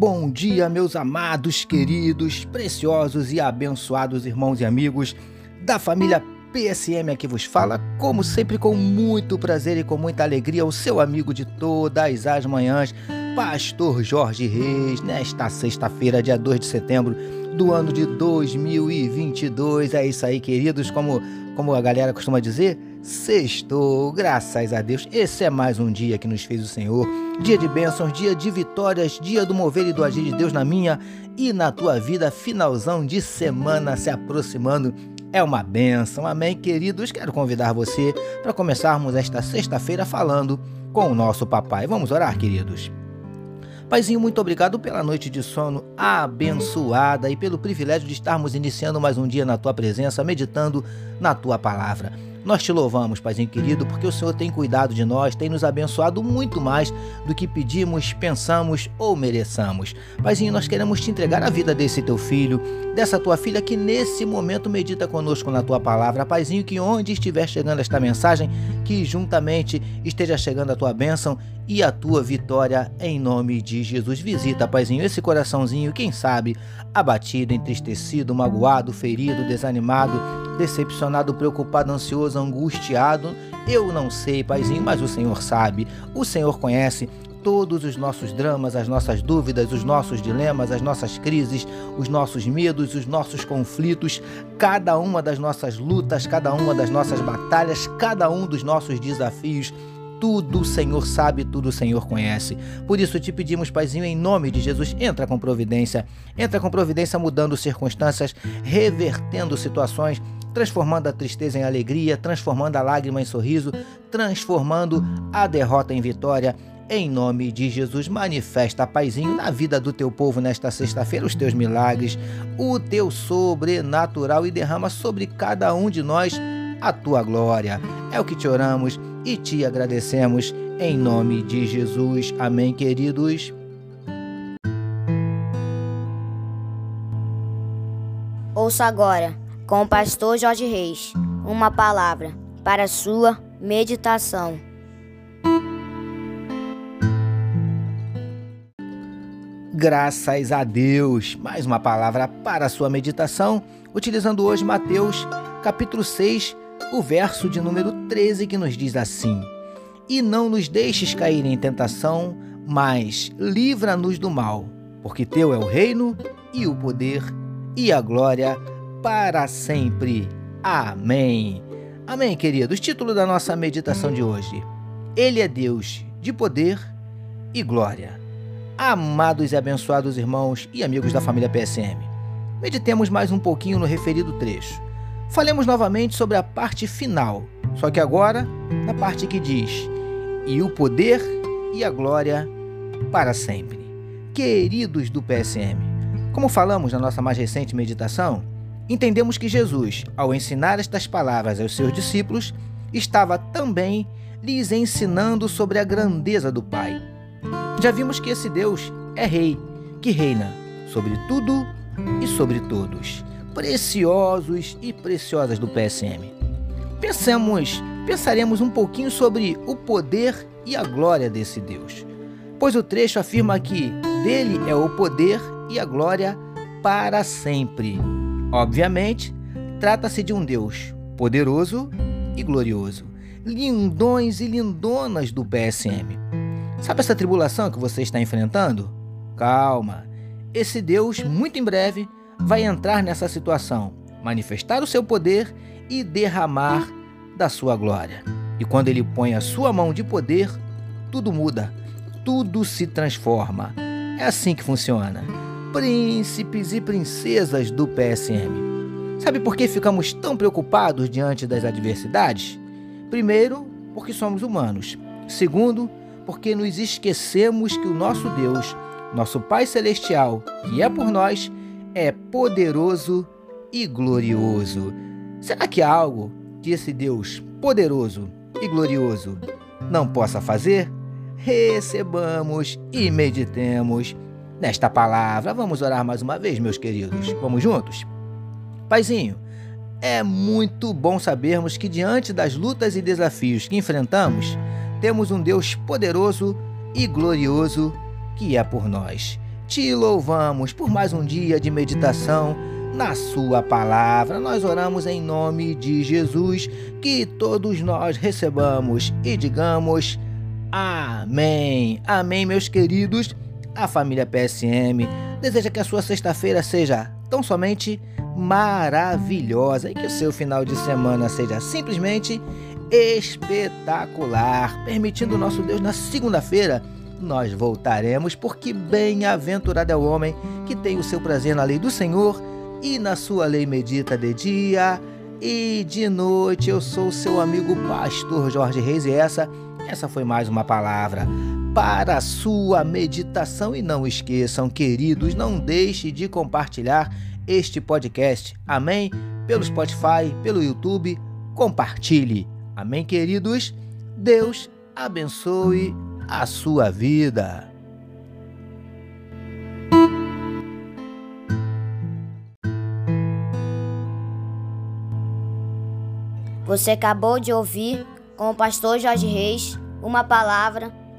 Bom dia, meus amados, queridos, preciosos e abençoados irmãos e amigos da família PSM aqui vos fala, como sempre com muito prazer e com muita alegria, o seu amigo de todas as manhãs, Pastor Jorge Reis, nesta sexta-feira, dia 2 de setembro do ano de 2022. É isso aí, queridos, como, como a galera costuma dizer, sextou, graças a Deus. Esse é mais um dia que nos fez o Senhor, dia de bênçãos, dia de vitórias, dia do mover e do agir de Deus na minha e na tua vida, finalzão de semana se aproximando é uma benção. Amém, queridos? Quero convidar você para começarmos esta sexta-feira falando com o nosso papai. Vamos orar, queridos. Paizinho, muito obrigado pela noite de sono abençoada e pelo privilégio de estarmos iniciando mais um dia na tua presença, meditando na tua palavra. Nós te louvamos, Paizinho querido, porque o Senhor tem cuidado de nós, tem nos abençoado muito mais do que pedimos, pensamos ou mereçamos. Paizinho, nós queremos te entregar a vida desse teu filho, dessa tua filha que nesse momento medita conosco na tua palavra. Paizinho, que onde estiver chegando esta mensagem, que juntamente esteja chegando a tua bênção e a tua vitória em nome de Jesus. Visita, Paizinho, esse coraçãozinho, quem sabe, abatido, entristecido, magoado, ferido, desanimado, decepcionado, preocupado, ansioso, angustiado. Eu não sei, Paizinho, mas o Senhor sabe. O Senhor conhece todos os nossos dramas, as nossas dúvidas, os nossos dilemas, as nossas crises, os nossos medos, os nossos conflitos, cada uma das nossas lutas, cada uma das nossas batalhas, cada um dos nossos desafios tudo o Senhor sabe, tudo o Senhor conhece. Por isso te pedimos, Paizinho, em nome de Jesus, entra com providência. Entra com providência mudando circunstâncias, revertendo situações, transformando a tristeza em alegria, transformando a lágrima em sorriso, transformando a derrota em vitória. Em nome de Jesus, manifesta, Paizinho, na vida do teu povo nesta sexta-feira os teus milagres, o teu sobrenatural e derrama sobre cada um de nós a tua glória. É o que te oramos e te agradecemos em nome de Jesus. Amém, queridos. Ouça agora, com o pastor Jorge Reis, uma palavra para sua meditação. Graças a Deus, mais uma palavra para sua meditação, utilizando hoje Mateus, capítulo 6, o verso de número 13 que nos diz assim: E não nos deixes cair em tentação, mas livra-nos do mal, porque teu é o reino e o poder e a glória para sempre. Amém. Amém, queridos. Título da nossa meditação de hoje: Ele é Deus de poder e glória. Amados e abençoados irmãos e amigos da família PSM, meditemos mais um pouquinho no referido trecho Falemos novamente sobre a parte final, só que agora na parte que diz: E o poder e a glória para sempre. Queridos do PSM, como falamos na nossa mais recente meditação, entendemos que Jesus, ao ensinar estas palavras aos seus discípulos, estava também lhes ensinando sobre a grandeza do Pai. Já vimos que esse Deus é Rei, que reina sobre tudo e sobre todos preciosos e preciosas do PSM. Pensamos, pensaremos um pouquinho sobre o poder e a glória desse Deus, pois o trecho afirma que dele é o poder e a glória para sempre. Obviamente, trata-se de um Deus poderoso e glorioso, lindões e lindonas do PSM. Sabe essa tribulação que você está enfrentando? Calma, esse Deus, muito em breve, vai entrar nessa situação, manifestar o seu poder e derramar da sua glória. E quando ele põe a sua mão de poder, tudo muda, tudo se transforma. É assim que funciona. Príncipes e princesas do PSM. Sabe por que ficamos tão preocupados diante das adversidades? Primeiro, porque somos humanos. Segundo, porque nos esquecemos que o nosso Deus, nosso Pai Celestial, que é por nós, é poderoso e glorioso. Será que há algo que esse Deus poderoso e glorioso não possa fazer? Recebamos e meditemos nesta palavra. Vamos orar mais uma vez, meus queridos. Vamos juntos? Paizinho, é muito bom sabermos que diante das lutas e desafios que enfrentamos, temos um Deus poderoso e glorioso que é por nós. te louvamos por mais um dia de meditação na Sua palavra. Nós oramos em nome de Jesus, que todos nós recebamos e digamos Amém. Amém, meus queridos. A família PSM deseja que a sua sexta-feira seja tão somente maravilhosa e que o seu final de semana seja simplesmente espetacular. Permitindo o nosso Deus, na segunda-feira nós voltaremos, porque bem-aventurado é o homem que tem o seu prazer na lei do Senhor e na sua lei medita de dia e de noite. Eu sou seu amigo pastor Jorge Reis e essa essa foi mais uma palavra para a sua meditação e não esqueçam, queridos, não deixe de compartilhar este podcast. Amém? Pelo Spotify, pelo YouTube, compartilhe. Amém, queridos? Deus abençoe a sua vida. Você acabou de ouvir com o pastor Jorge Reis uma palavra